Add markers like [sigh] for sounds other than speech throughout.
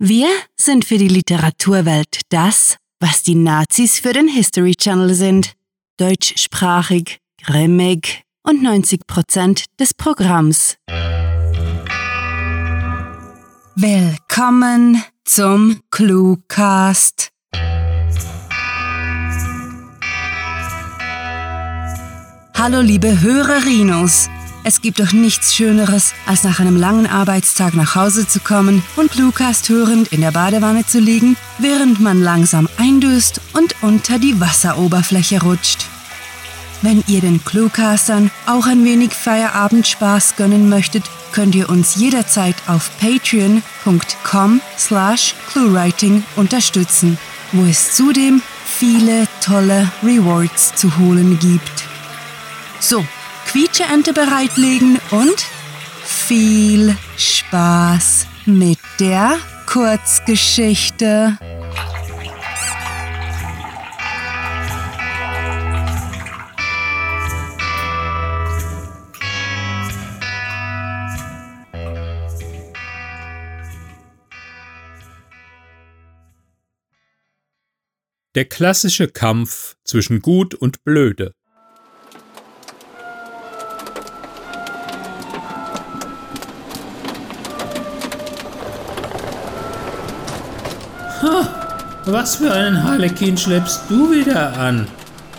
Wir sind für die Literaturwelt das, was die Nazis für den History Channel sind. Deutschsprachig, grimmig und 90 Prozent des Programms. Willkommen zum Cluecast. Hallo liebe Hörerinos. Es gibt doch nichts Schöneres, als nach einem langen Arbeitstag nach Hause zu kommen und Cluecast hörend in der Badewanne zu liegen, während man langsam eindöst und unter die Wasseroberfläche rutscht. Wenn ihr den Cluecastern auch ein wenig Feierabendspaß gönnen möchtet, könnt ihr uns jederzeit auf patreon.com slash cluewriting unterstützen, wo es zudem viele tolle Rewards zu holen gibt. So, Quietscheente bereitlegen und viel Spaß mit der Kurzgeschichte. Der klassische Kampf zwischen Gut und Blöde. Was für einen Harlekin schleppst du wieder an?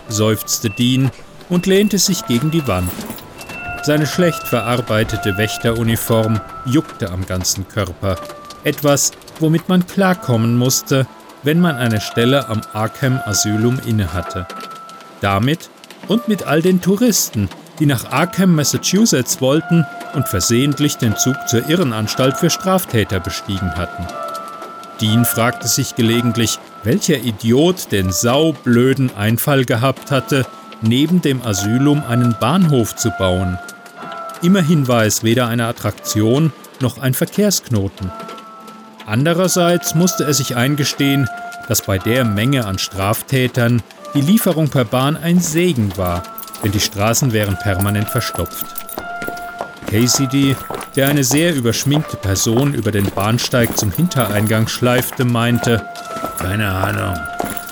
seufzte Dean und lehnte sich gegen die Wand. Seine schlecht verarbeitete Wächteruniform juckte am ganzen Körper. Etwas, womit man klarkommen musste, wenn man eine Stelle am Arkham Asylum innehatte. Damit und mit all den Touristen, die nach Arkham, Massachusetts wollten und versehentlich den Zug zur Irrenanstalt für Straftäter bestiegen hatten. Dean fragte sich gelegentlich, welcher Idiot den saublöden Einfall gehabt hatte, neben dem Asylum einen Bahnhof zu bauen. Immerhin war es weder eine Attraktion noch ein Verkehrsknoten. Andererseits musste er sich eingestehen, dass bei der Menge an Straftätern die Lieferung per Bahn ein Segen war, denn die Straßen wären permanent verstopft. Cassidy der eine sehr überschminkte Person über den Bahnsteig zum Hintereingang schleifte, meinte, keine Ahnung,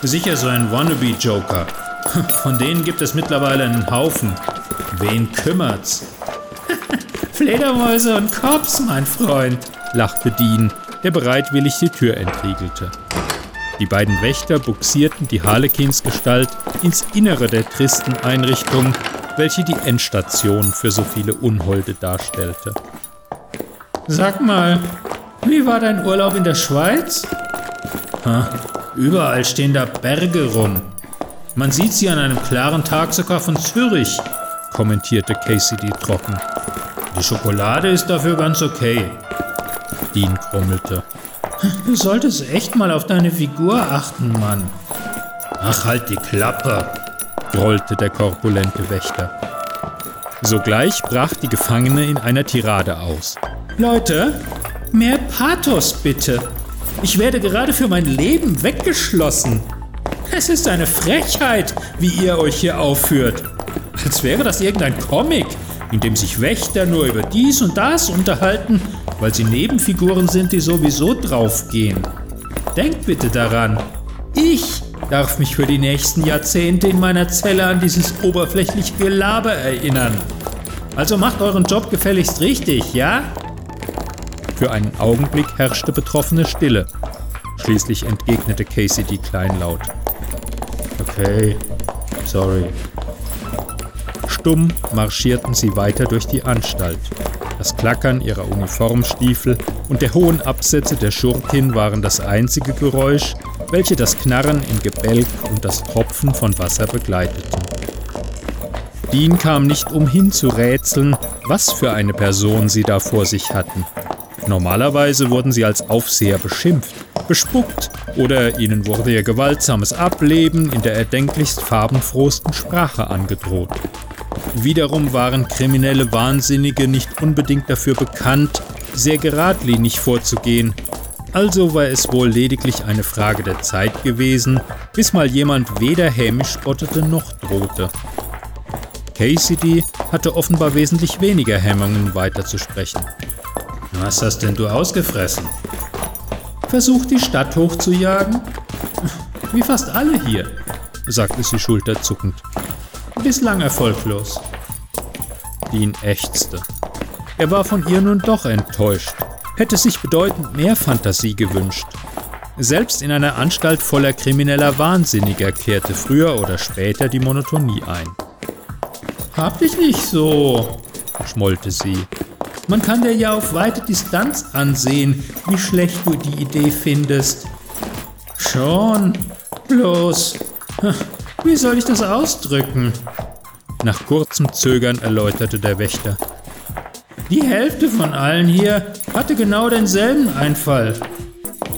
sicher so ein Wannabe-Joker. [laughs] Von denen gibt es mittlerweile einen Haufen. Wen kümmert's? [laughs] Fledermäuse und Cops, mein Freund, lachte Dean, der bereitwillig die Tür entriegelte. Die beiden Wächter buxierten die Harlekinsgestalt ins Innere der tristen Einrichtung, welche die Endstation für so viele Unholde darstellte. Sag mal, wie war dein Urlaub in der Schweiz? Ha, überall stehen da Berge rum. Man sieht sie an einem klaren Tag sogar von Zürich, kommentierte Cassidy trocken. Die Schokolade ist dafür ganz okay. Dean grummelte. Du solltest echt mal auf deine Figur achten, Mann. Ach, halt die Klappe, grollte der korpulente Wächter. Sogleich brach die Gefangene in einer Tirade aus. Leute, mehr Pathos bitte. Ich werde gerade für mein Leben weggeschlossen. Es ist eine Frechheit, wie ihr euch hier aufführt. Als wäre das irgendein Comic, in dem sich Wächter nur über dies und das unterhalten, weil sie Nebenfiguren sind, die sowieso draufgehen. Denkt bitte daran, ich darf mich für die nächsten Jahrzehnte in meiner Zelle an dieses oberflächliche Gelaber erinnern. Also macht euren Job gefälligst richtig, ja? Für einen Augenblick herrschte betroffene Stille. Schließlich entgegnete Cassidy kleinlaut. Okay, sorry. Stumm marschierten sie weiter durch die Anstalt. Das Klackern ihrer Uniformstiefel und der hohen Absätze der Schurkin waren das einzige Geräusch, welche das Knarren im Gebälk und das Tropfen von Wasser begleiteten. Dean kam nicht umhin zu rätseln, was für eine Person sie da vor sich hatten. Normalerweise wurden sie als Aufseher beschimpft, bespuckt oder ihnen wurde ihr gewaltsames Ableben in der erdenklichst farbenfrohsten Sprache angedroht. Wiederum waren kriminelle Wahnsinnige nicht unbedingt dafür bekannt, sehr geradlinig vorzugehen. Also war es wohl lediglich eine Frage der Zeit gewesen, bis mal jemand weder hämisch spottete noch drohte. Cassidy hatte offenbar wesentlich weniger Hemmungen weiterzusprechen. Was hast denn du ausgefressen? versucht, die Stadt hochzujagen? Wie fast alle hier, sagte sie schulterzuckend. Bislang erfolglos. Dean ächzte. Er war von ihr nun doch enttäuscht, hätte sich bedeutend mehr Fantasie gewünscht. Selbst in einer Anstalt voller krimineller Wahnsinniger kehrte früher oder später die Monotonie ein. Hab dich nicht so, schmollte sie. Man kann dir ja auf weite Distanz ansehen, wie schlecht du die Idee findest. Schon, bloß, wie soll ich das ausdrücken? Nach kurzem Zögern erläuterte der Wächter. Die Hälfte von allen hier hatte genau denselben Einfall.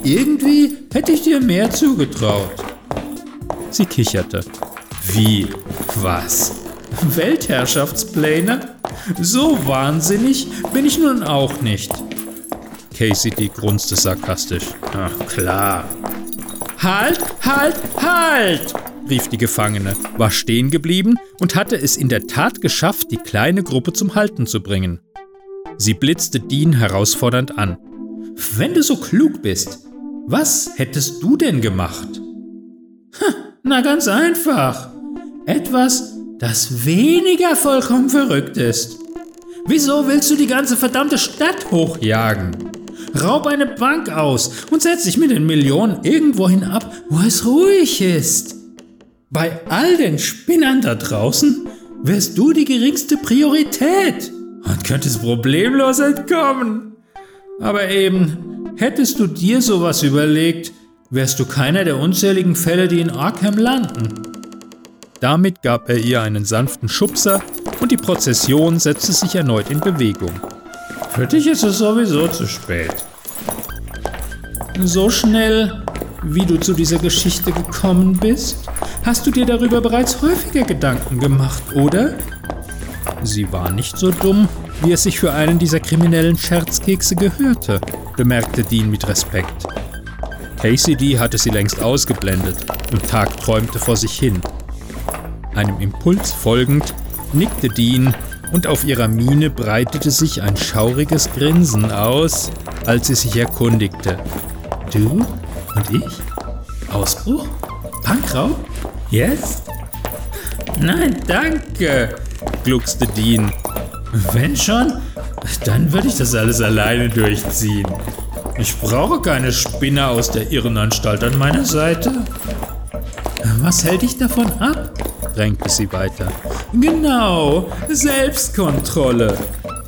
Irgendwie hätte ich dir mehr zugetraut. Sie kicherte. Wie? Was? Weltherrschaftspläne? So wahnsinnig bin ich nun auch nicht. Cassidy grunzte sarkastisch. Ach klar. Halt, halt, halt! Rief die Gefangene, war stehen geblieben und hatte es in der Tat geschafft, die kleine Gruppe zum Halten zu bringen. Sie blitzte Dean herausfordernd an. Wenn du so klug bist, was hättest du denn gemacht? Na ganz einfach. Etwas, das weniger vollkommen verrückt ist. Wieso willst du die ganze verdammte Stadt hochjagen? Raub eine Bank aus und setz dich mit den Millionen irgendwohin ab, wo es ruhig ist. Bei all den Spinnern da draußen wärst du die geringste Priorität und könntest problemlos entkommen. Aber eben, hättest du dir sowas überlegt, wärst du keiner der unzähligen Fälle, die in Arkham landen. Damit gab er ihr einen sanften Schubser und die Prozession setzte sich erneut in Bewegung. Für dich ist es sowieso zu spät. So schnell, wie du zu dieser Geschichte gekommen bist, hast du dir darüber bereits häufiger Gedanken gemacht, oder? Sie war nicht so dumm, wie es sich für einen dieser kriminellen Scherzkekse gehörte, bemerkte Dean mit Respekt. KCD hatte sie längst ausgeblendet und Tag träumte vor sich hin. Einem Impuls folgend nickte Dean und auf ihrer Miene breitete sich ein schauriges Grinsen aus, als sie sich erkundigte. Du und ich? Ausbruch? Bankraub? Yes? Nein, danke, gluckste Dean. Wenn schon, dann würde ich das alles alleine durchziehen. Ich brauche keine Spinner aus der Irrenanstalt an meiner Seite. Was hält dich davon ab? drängte sie weiter. Genau, Selbstkontrolle.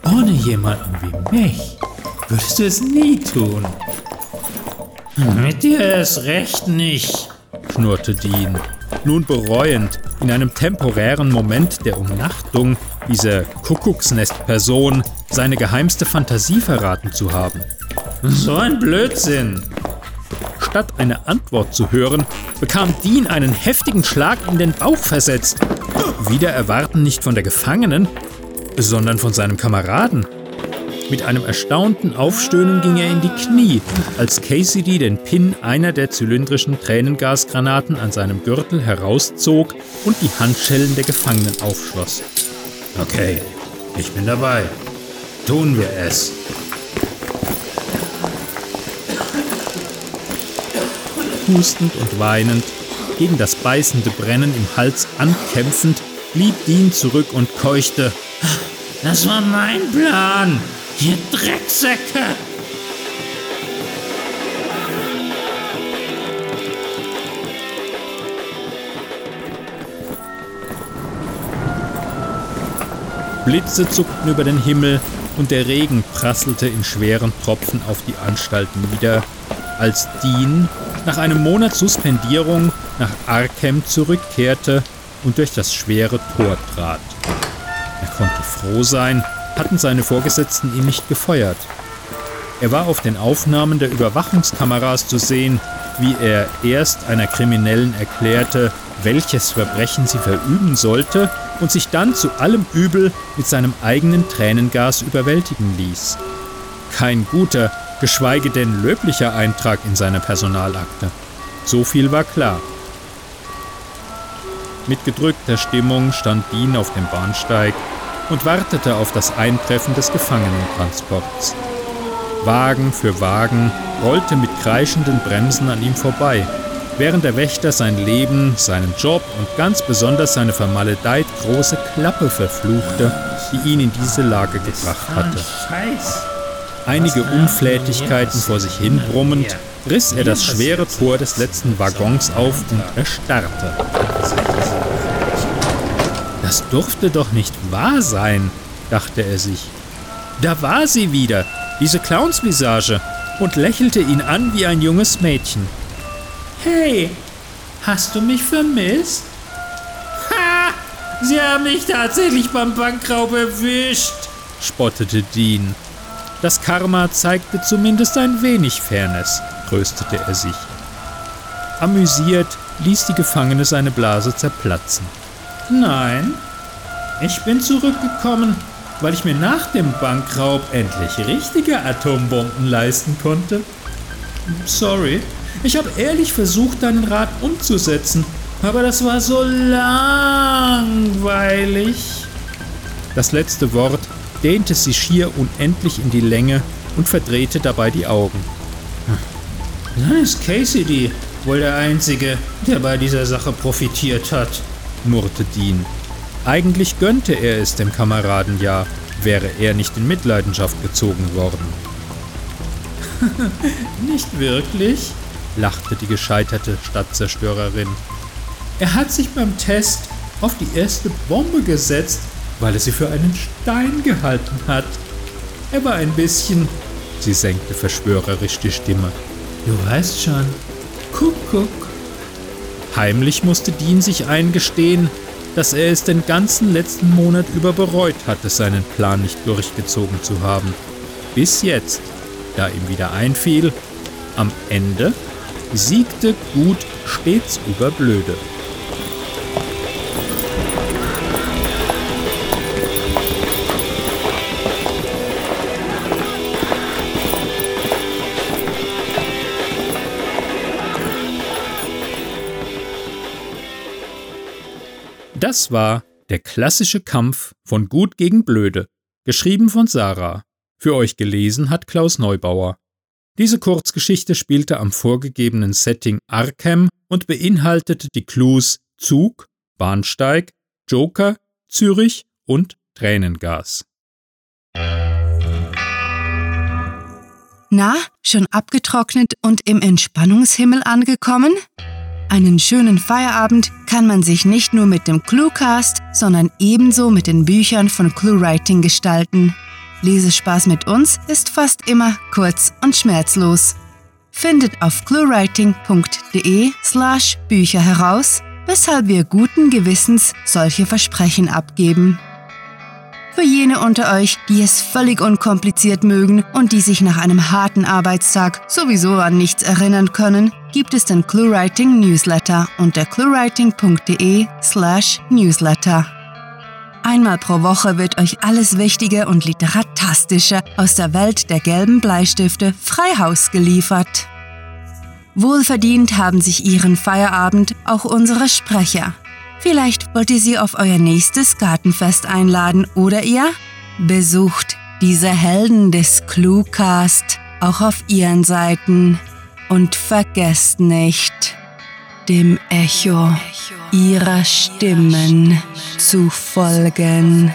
Ohne jemanden wie mich würdest du es nie tun. Mit dir erst recht nicht, schnurrte Dean, nun bereuend, in einem temporären Moment der Umnachtung dieser Kuckucksnest-Person seine geheimste Fantasie verraten zu haben. So ein Blödsinn! Statt eine Antwort zu hören, bekam Dean einen heftigen Schlag in den Bauch versetzt. Wieder erwarten nicht von der Gefangenen, sondern von seinem Kameraden. Mit einem erstaunten Aufstöhnen ging er in die Knie, als Cassidy den Pin einer der zylindrischen Tränengasgranaten an seinem Gürtel herauszog und die Handschellen der Gefangenen aufschloss. Okay, ich bin dabei. Tun wir es. Hustend und weinend, gegen das beißende Brennen im Hals ankämpfend, blieb Dean zurück und keuchte. Das war mein Plan. Ihr Drecksäcke! Blitze zuckten über den Himmel und der Regen prasselte in schweren Tropfen auf die Anstalt nieder, als Dean nach einem Monat Suspendierung nach Arkham zurückkehrte und durch das schwere Tor trat. Er konnte froh sein, hatten seine Vorgesetzten ihn nicht gefeuert. Er war auf den Aufnahmen der Überwachungskameras zu sehen, wie er erst einer Kriminellen erklärte, welches Verbrechen sie verüben sollte und sich dann zu allem Übel mit seinem eigenen Tränengas überwältigen ließ. Kein guter, geschweige denn löblicher Eintrag in seiner Personalakte. So viel war klar. Mit gedrückter Stimmung stand Dean auf dem Bahnsteig und wartete auf das Eintreffen des Gefangenentransports. Wagen für Wagen rollte mit kreischenden Bremsen an ihm vorbei, während der Wächter sein Leben, seinen Job und ganz besonders seine vermaledeit große Klappe verfluchte, die ihn in diese Lage gebracht hatte. Einige Unflätigkeiten vor sich hin brummend, riss er das schwere Tor des letzten Waggons auf und erstarrte. Das durfte doch nicht wahr sein, dachte er sich. Da war sie wieder, diese Clownsvisage, und lächelte ihn an wie ein junges Mädchen. Hey, hast du mich vermisst? Ha! Sie haben mich tatsächlich beim Bankraub erwischt, spottete Dean. Das Karma zeigte zumindest ein wenig Fairness, tröstete er sich. Amüsiert ließ die Gefangene seine Blase zerplatzen. Nein, ich bin zurückgekommen, weil ich mir nach dem Bankraub endlich richtige Atombomben leisten konnte. Sorry, ich habe ehrlich versucht, deinen Rat umzusetzen, aber das war so langweilig. Das letzte Wort dehnte sie schier unendlich in die Länge und verdrehte dabei die Augen. Dann ist Cassidy wohl der Einzige, der bei dieser Sache profitiert hat, murrte Dean. Eigentlich gönnte er es dem Kameraden ja, wäre er nicht in Mitleidenschaft gezogen worden. [laughs] nicht wirklich, lachte die gescheiterte Stadtzerstörerin. Er hat sich beim Test auf die erste Bombe gesetzt, weil er sie für einen Stein gehalten hat. Er war ein bisschen. Sie senkte verschwörerisch die Stimme. Du weißt schon. Kuckuck. Heimlich musste Dean sich eingestehen, dass er es den ganzen letzten Monat über bereut hatte, seinen Plan nicht durchgezogen zu haben. Bis jetzt, da ihm wieder einfiel, am Ende siegte Gut stets über Blöde. Das war der klassische Kampf von Gut gegen Blöde, geschrieben von Sarah. Für euch gelesen hat Klaus Neubauer. Diese Kurzgeschichte spielte am vorgegebenen Setting Arkham und beinhaltete die Clues Zug, Bahnsteig, Joker, Zürich und Tränengas. Na, schon abgetrocknet und im Entspannungshimmel angekommen? Einen schönen Feierabend kann man sich nicht nur mit dem Cluecast, sondern ebenso mit den Büchern von ClueWriting gestalten. Lesespaß mit uns ist fast immer kurz und schmerzlos. Findet auf cluewriting.de slash Bücher heraus, weshalb wir guten Gewissens solche Versprechen abgeben. Für jene unter euch, die es völlig unkompliziert mögen und die sich nach einem harten Arbeitstag sowieso an nichts erinnern können, gibt es den ClueWriting Newsletter unter cluewriting.de slash newsletter. Einmal pro Woche wird euch alles Wichtige und Literatastische aus der Welt der gelben Bleistifte Freihaus geliefert. Wohlverdient haben sich ihren Feierabend auch unsere Sprecher. Vielleicht wollt ihr sie auf euer nächstes Gartenfest einladen oder ihr besucht diese Helden des Cluecast auch auf ihren Seiten und vergesst nicht, dem Echo ihrer Stimmen zu folgen.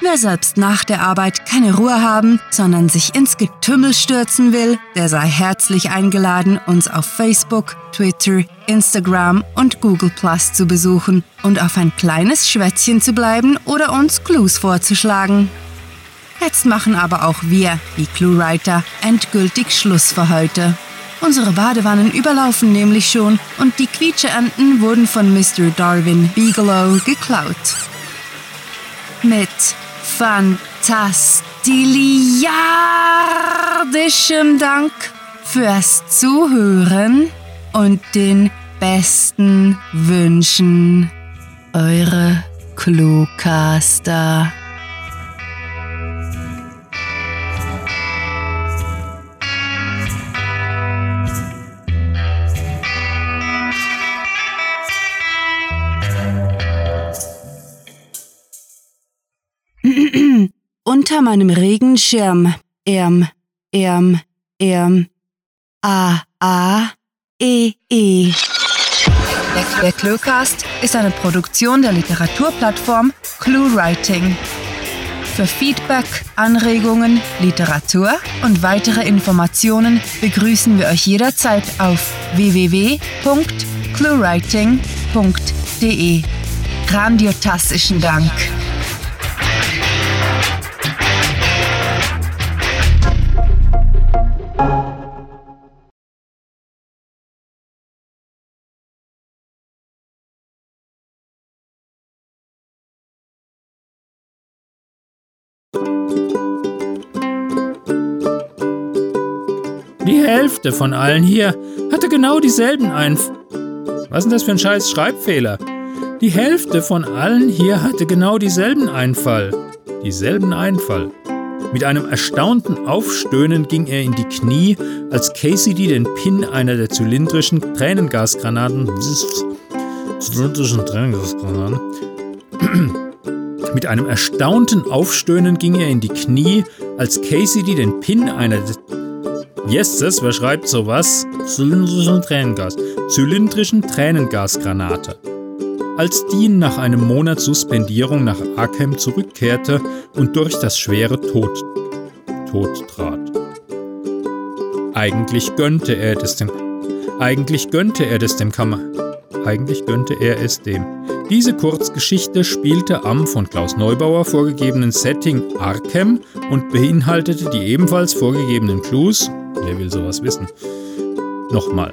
Wer selbst nach der Arbeit keine Ruhe haben, sondern sich ins Getümmel stürzen will, der sei herzlich eingeladen, uns auf Facebook, Twitter, Instagram und Google Plus zu besuchen und auf ein kleines Schwätzchen zu bleiben oder uns Clues vorzuschlagen. Jetzt machen aber auch wir, die Cluewriter, endgültig Schluss für heute. Unsere Badewannen überlaufen nämlich schon und die Quietscheenten wurden von Mr. Darwin Bigelow geklaut. Mit fantastiliardischem Dank fürs Zuhören und den besten Wünschen. Eure Cluecaster. Unter meinem Regenschirm. Erm, erm, erm. A, A, E, E. Der Cluecast ist eine Produktion der Literaturplattform ClueWriting. Für Feedback, Anregungen, Literatur und weitere Informationen begrüßen wir euch jederzeit auf www.cluewriting.de. Grandiotastischen Dank. Die Hälfte von allen hier hatte genau dieselben Einf... Was ist denn das für ein scheiß Schreibfehler? Die Hälfte von allen hier hatte genau dieselben Einfall. Dieselben Einfall. Mit einem erstaunten Aufstöhnen ging er in die Knie, als Cassidy den Pin einer der zylindrischen Tränengasgranaten zylindrischen Tränengasgranaten mit einem erstaunten Aufstöhnen ging er in die Knie, als Cassidy den Pin einer der Yes, wer schreibt sowas? Zylindrischen Tränengas. Zylindrischen Tränengasgranate. Als Dean nach einem Monat Suspendierung nach Arkham zurückkehrte und durch das schwere Tod, Tod trat. Eigentlich gönnte er es dem. Eigentlich gönnte er es dem Kammer. Eigentlich gönnte er es dem. Diese Kurzgeschichte spielte am von Klaus Neubauer vorgegebenen Setting Arkham und beinhaltete die ebenfalls vorgegebenen Clues, Wer will sowas wissen? Nochmal.